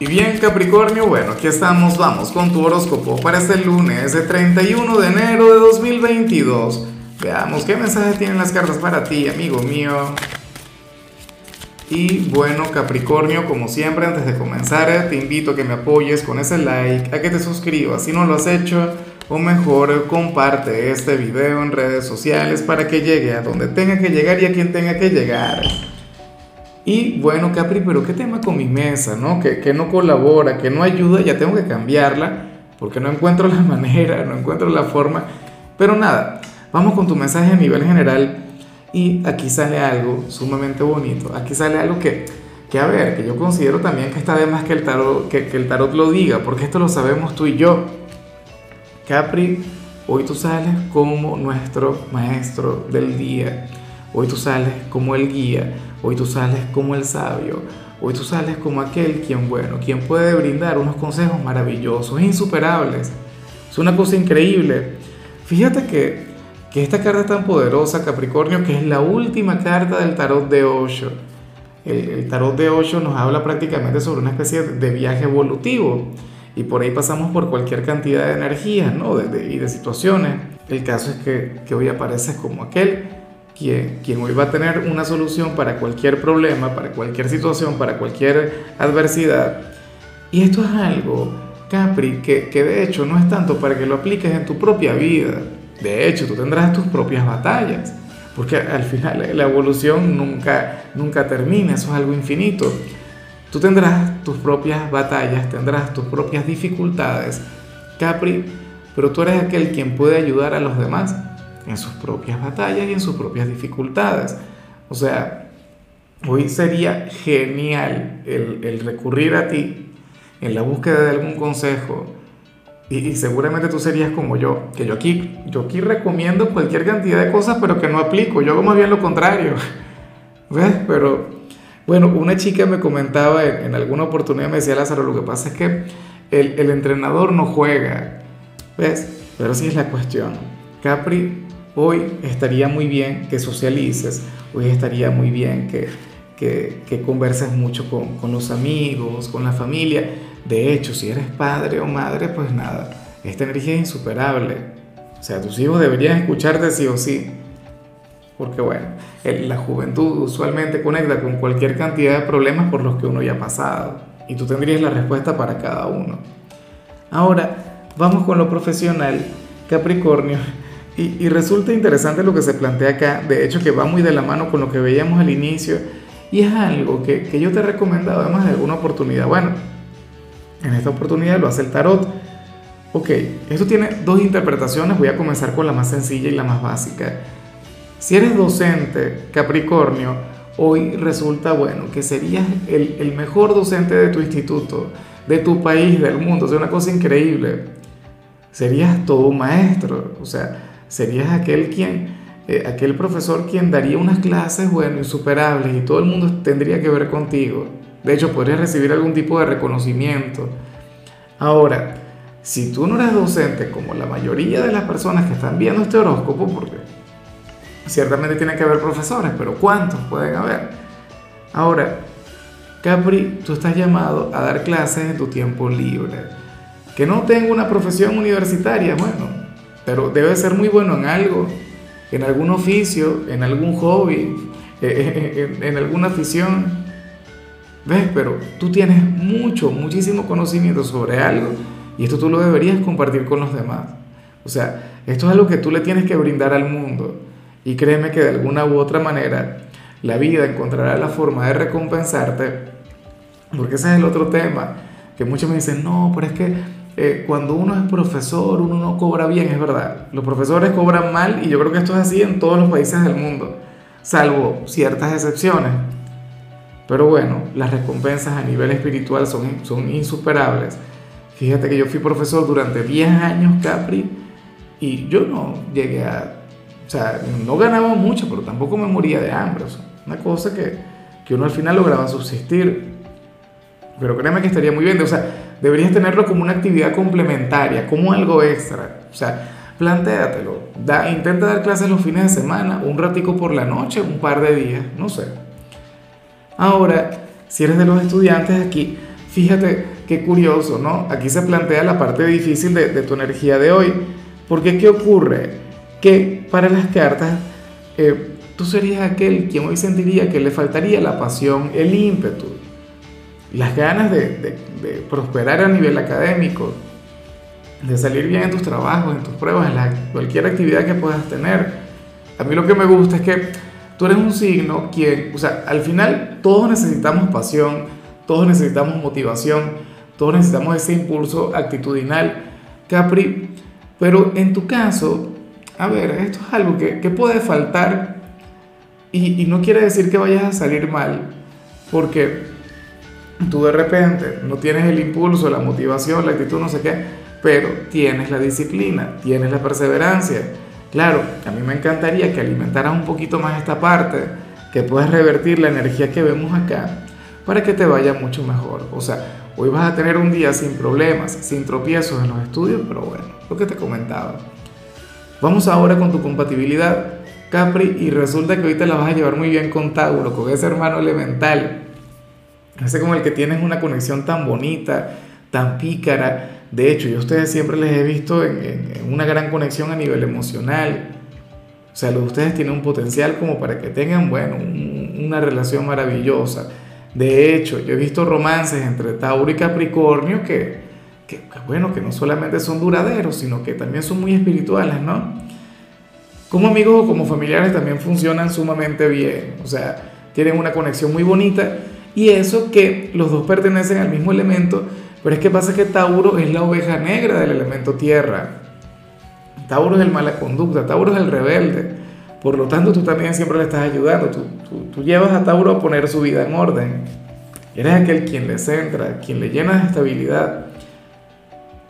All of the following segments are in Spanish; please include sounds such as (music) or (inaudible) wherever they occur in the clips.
Y bien Capricornio, bueno, aquí estamos, vamos con tu horóscopo para este lunes, el 31 de enero de 2022. Veamos qué mensaje tienen las cartas para ti, amigo mío. Y bueno Capricornio, como siempre, antes de comenzar, te invito a que me apoyes con ese like, a que te suscribas si no lo has hecho, o mejor, comparte este video en redes sociales para que llegue a donde tenga que llegar y a quien tenga que llegar. Y bueno, Capri, pero ¿qué tema con mi mesa, no? Que, que no colabora, que no ayuda, ya tengo que cambiarla, porque no encuentro la (laughs) manera, no encuentro la forma. Pero nada, vamos con tu mensaje a nivel general. Y aquí sale algo sumamente bonito. Aquí sale algo que, que a ver, que yo considero también que está de más que el, tarot, que, que el tarot lo diga, porque esto lo sabemos tú y yo. Capri, hoy tú sales como nuestro maestro del día. Hoy tú sales como el guía Hoy tú sales como el sabio. Hoy tú sales como aquel quien, bueno, quien puede brindar unos consejos maravillosos, insuperables. Es una cosa increíble. Fíjate que, que esta carta tan poderosa, Capricornio, que es la última carta del tarot de Osho. El, tarot de Osho nos habla prácticamente sobre una especie de viaje evolutivo. Y por ahí pasamos por cualquier cantidad de energías ¿no? y de situaciones. El caso es que, que hoy apareces como aquel quien, hoy va a tener una solución para cualquier problema, para cualquier situación, para cualquier adversidad. Y esto es algo, Capri, que, que de hecho no es tanto para que lo apliques en tu propia vida. De hecho, tú tendrás tus propias batallas, porque al final la evolución nunca, nunca termina, eso es algo infinito. Tú tendrás tus propias batallas, tendrás tus propias dificultades, Capri, pero tú eres aquel quien puede ayudar a los demás en sus propias batallas y en sus propias dificultades. O sea, hoy sería genial el, recurrir a ti en la búsqueda de algún consejo. Y, seguramente tú serías como yo, que yo aquí, yo aquí recomiendo cualquier cantidad de cosas, pero que no aplico. Yo hago más bien lo contrario. (laughs) ¿Ves? Pero, bueno, una chica me comentaba en, alguna oportunidad, me decía Lázaro, lo que pasa es que el, el entrenador no juega. ¿Ves? Pero sí es la cuestión. Capri Hoy estaría muy bien que socialices, hoy estaría muy bien que, que, converses mucho con, con, los amigos, con la familia. De hecho, si eres padre o madre, pues nada, esta energía es insuperable. O sea, tus hijos deberían escucharte sí o sí. Porque bueno, la juventud usualmente conecta con cualquier cantidad de problemas por los que uno ya ha pasado. Y tú tendrías la respuesta para cada uno. Ahora, vamos con lo profesional. Capricornio, y, resulta interesante lo que se plantea acá, de hecho que va muy de la mano con lo que veíamos al inicio, y es algo que, que yo te he recomendado además de alguna oportunidad. Bueno, en esta oportunidad lo hace el tarot. Ok, esto tiene dos interpretaciones, voy a comenzar con la más sencilla y la más básica. Si eres docente, Capricornio, hoy resulta, bueno, que serías el, el mejor docente de tu instituto, de tu país, del mundo, es una cosa increíble. Serías todo maestro, o sea, serías aquel quien, eh, aquel profesor quien daría unas clases, bueno, insuperables y todo el mundo tendría que ver contigo. De hecho, podrías recibir algún tipo de reconocimiento. Ahora, si tú no eres docente como la mayoría de las personas que están viendo este horóscopo, porque ciertamente tiene que haber profesores, pero ¿cuántos pueden haber? Ahora, Capri, tú estás llamado a dar clases en tu tiempo libre. Que no tengo una profesión universitaria, bueno, pero debe ser muy bueno en algo, en algún oficio, en algún hobby, (laughs) en, alguna afición. ¿Ves? Pero tú tienes mucho, muchísimo conocimiento sobre algo y esto tú lo deberías compartir con los demás. O sea, esto es algo que tú le tienes que brindar al mundo. Y créeme que de alguna u otra manera la vida encontrará la forma de recompensarte. Porque ese es el otro tema. Que muchos me dicen, no, pero es que eh, cuando uno es profesor, uno no cobra bien, es verdad. Los profesores cobran mal y yo creo que esto es así en todos los países del mundo, salvo ciertas excepciones. Pero bueno, las recompensas a nivel espiritual son, son insuperables. Fíjate que yo fui profesor durante 10 años, Capri, y yo no llegué a... O sea, no ganaba mucho, pero tampoco me moría de hambre. O sea, una cosa que, que uno al final lograba subsistir. Pero créeme que estaría muy bien. O sea, deberías tenerlo como una actividad complementaria, como algo extra. O sea, plantéatelo. Da, intenta dar clases los fines de semana, un ratico por la noche, un par de días, no sé. Ahora, si eres de los estudiantes aquí, fíjate qué curioso, ¿no? Aquí se plantea la parte difícil de, tu energía de hoy. Porque ¿qué ocurre? Que para las cartas, eh, tú serías aquel quien hoy sentiría que le faltaría la pasión, el ímpetu, las ganas de, de, prosperar a nivel académico, de salir bien en tus trabajos, en tus pruebas, en cualquier actividad que puedas tener. A mí lo que me gusta es que tú eres un signo quien, o sea, al final todos necesitamos pasión, todos necesitamos motivación, todos necesitamos ese impulso actitudinal, Capri, pero en tu caso, a ver, esto es algo que, que puede faltar y, y no quiere decir que vayas a salir mal, porque tú de repente no tienes el impulso, la motivación, la actitud, no sé qué, pero tienes la disciplina, tienes la perseverancia. Claro, a mí me encantaría que alimentaras un poquito más esta parte, que puedas revertir la energía que vemos acá para que te vaya mucho mejor. O sea, hoy vas a tener un día sin problemas, sin tropiezos en los estudios, pero bueno, lo que te comentaba. Vamos ahora con tu compatibilidad, Capri, y resulta que te la vas a llevar muy bien con Tauro, con ese hermano elemental. Ese como el que tienes una conexión tan bonita, tan pícara, de hecho, yo a ustedes siempre les he visto en, una gran conexión a nivel emocional. O sea, los de ustedes tienen un potencial como para que tengan, bueno, un, una relación maravillosa. De hecho, yo he visto romances entre Tauro y Capricornio que, que, bueno, que no solamente son duraderos, sino que también son muy espirituales, ¿no? Como amigos o como familiares también funcionan sumamente bien. O sea, tienen una conexión muy bonita. Y eso que los dos pertenecen al mismo elemento pero es que pasa que Tauro es la oveja negra del elemento tierra. Tauro es el mala conducta, Tauro es el rebelde. Por lo tanto, tú también siempre le estás ayudando. Tú, tú, tú llevas a Tauro a poner su vida en orden. Eres aquel quien le centra, quien le llena de estabilidad.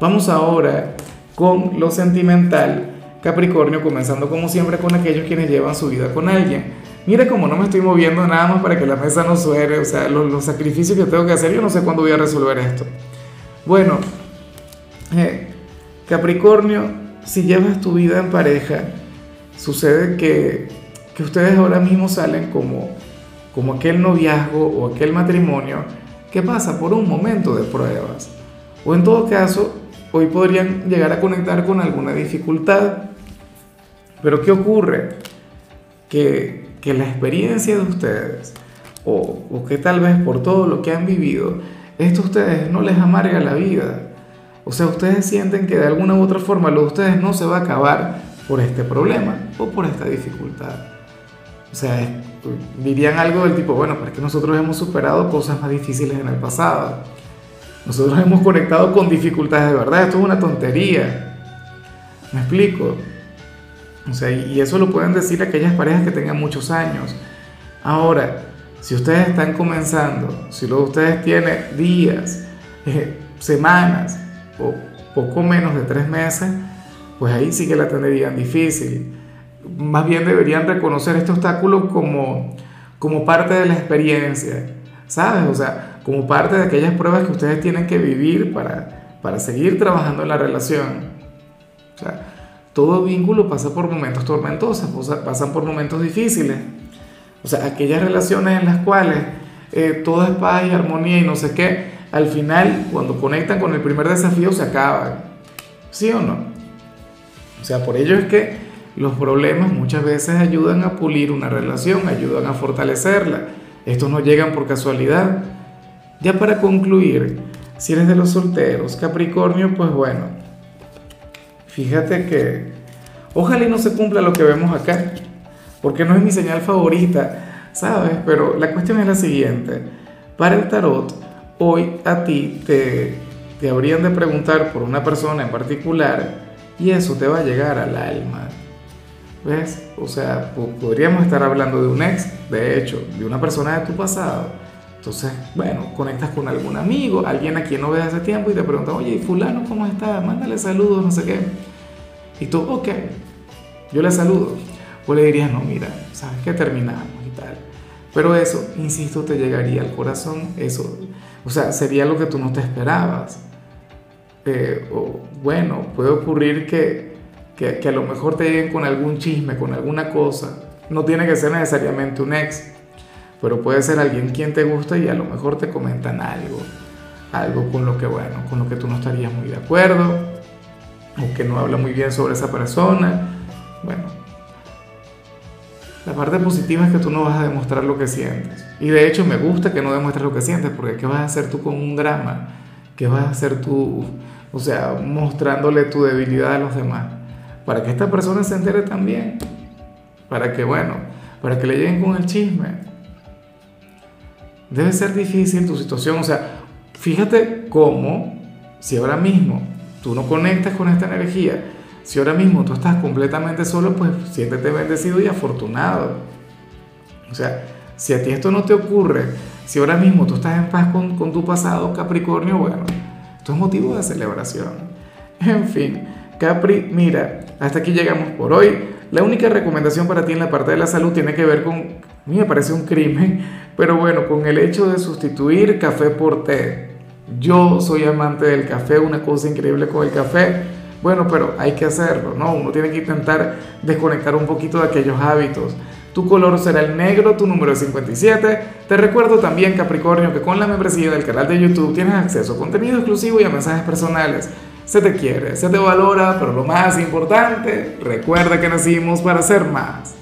Vamos ahora con lo sentimental. Capricornio, comenzando como siempre con aquellos quienes llevan su vida con alguien. Mira cómo no me estoy moviendo nada más para que la mesa no suene, o sea, los, los sacrificios que tengo que hacer, yo no sé cuándo voy a resolver esto. Bueno, eh, Capricornio, si llevas tu vida en pareja, sucede que, que ustedes ahora mismo salen como, como aquel noviazgo o aquel matrimonio que pasa por un momento de pruebas. O en todo caso, hoy podrían llegar a conectar con alguna dificultad. Pero ¿qué ocurre? Que, que la experiencia de ustedes, o, o que tal vez por todo lo que han vivido, esto a ustedes no les amarga la vida. O sea, ustedes sienten que de alguna u otra forma lo de ustedes no se va a acabar por este problema o por esta dificultad. O sea, dirían algo del tipo, bueno, pero es que nosotros hemos superado cosas más difíciles en el pasado. Nosotros hemos conectado con dificultades de verdad. Esto es una tontería. ¿Me explico? O sea, y eso lo pueden decir aquellas parejas que tengan muchos años. Ahora, si ustedes están comenzando, si lo de ustedes tiene días, eh, semanas o poco menos de tres meses, pues ahí sí que la tendrían difícil. Más bien deberían reconocer este obstáculo como, como parte de la experiencia, ¿sabes? O sea, como parte de aquellas pruebas que ustedes tienen que vivir para, para seguir trabajando en la relación. O sea, todo vínculo pasa por momentos tormentosos, pasan por momentos difíciles. O sea, aquellas relaciones en las cuales eh, todo es paz y armonía y no sé qué, al final, cuando conectan con el primer desafío, se acaban. ¿Sí o no? O sea, por ello es que los problemas muchas veces ayudan a pulir una relación, ayudan a fortalecerla. Estos no llegan por casualidad. Ya para concluir, si eres de los solteros, Capricornio, pues bueno, fíjate que ojalá y no se cumpla lo que vemos acá porque no es mi señal favorita, ¿sabes? Pero la cuestión es la siguiente. Para el tarot, hoy a ti te, te habrían de preguntar por una persona en particular y eso te va a llegar al alma. ¿Ves? O sea, podríamos estar hablando de un ex, de hecho, de una persona de tu pasado. Entonces, bueno, conectas con algún amigo, alguien a quien no ves hace tiempo y te pregunta, oye, fulano, ¿cómo está? Mándale saludos, no sé qué. Y tú, ok, yo le saludo. O le dirías, no, mira, sabes que terminamos y tal. Pero eso, insisto, te llegaría al corazón, eso, o sea, sería lo que tú no te esperabas. Eh, o bueno, puede ocurrir que, que, que a lo mejor te lleguen con algún chisme, con alguna cosa. No tiene que ser necesariamente un ex, pero puede ser alguien quien te gusta y a lo mejor te comentan algo. algo con lo que, bueno, con lo que tú no estarías muy de acuerdo, o que no habla muy bien sobre esa persona. Bueno, la parte positiva es que tú no vas a demostrar lo que sientes. Y de hecho me gusta que no demuestres lo que sientes, porque ¿qué vas a hacer tú con un drama? ¿Qué vas a hacer tú, o sea, mostrándole tu debilidad a los demás? Para que esta persona se entere también. Para que, bueno, para que le lleguen con el chisme. Debe ser difícil tu situación, o sea, fíjate cómo, si ahora mismo tú no conectas con esta energía, si ahora mismo tú estás completamente solo, pues siéntete bendecido y afortunado. O sea, si a ti esto no te ocurre, si ahora mismo tú estás en paz con, con tu pasado, Capricornio, bueno, esto es motivo de celebración. (laughs) En fin, Capri, mira, hasta aquí llegamos por hoy. La única recomendación para ti en la parte de la salud tiene que ver con, a mí me parece un crimen, pero bueno, con el hecho de sustituir café por té. Yo soy amante del café, una cosa increíble con el café. Bueno, pero hay que hacerlo, ¿no? Uno tiene que intentar desconectar un poquito de aquellos hábitos. Tu color será el negro, tu número es 57. Te recuerdo también, Capricornio, que con la membresía del canal de YouTube tienes acceso a contenido exclusivo y a mensajes personales. Se te quiere, se te valora, pero lo más importante, recuerda que nacimos para ser más.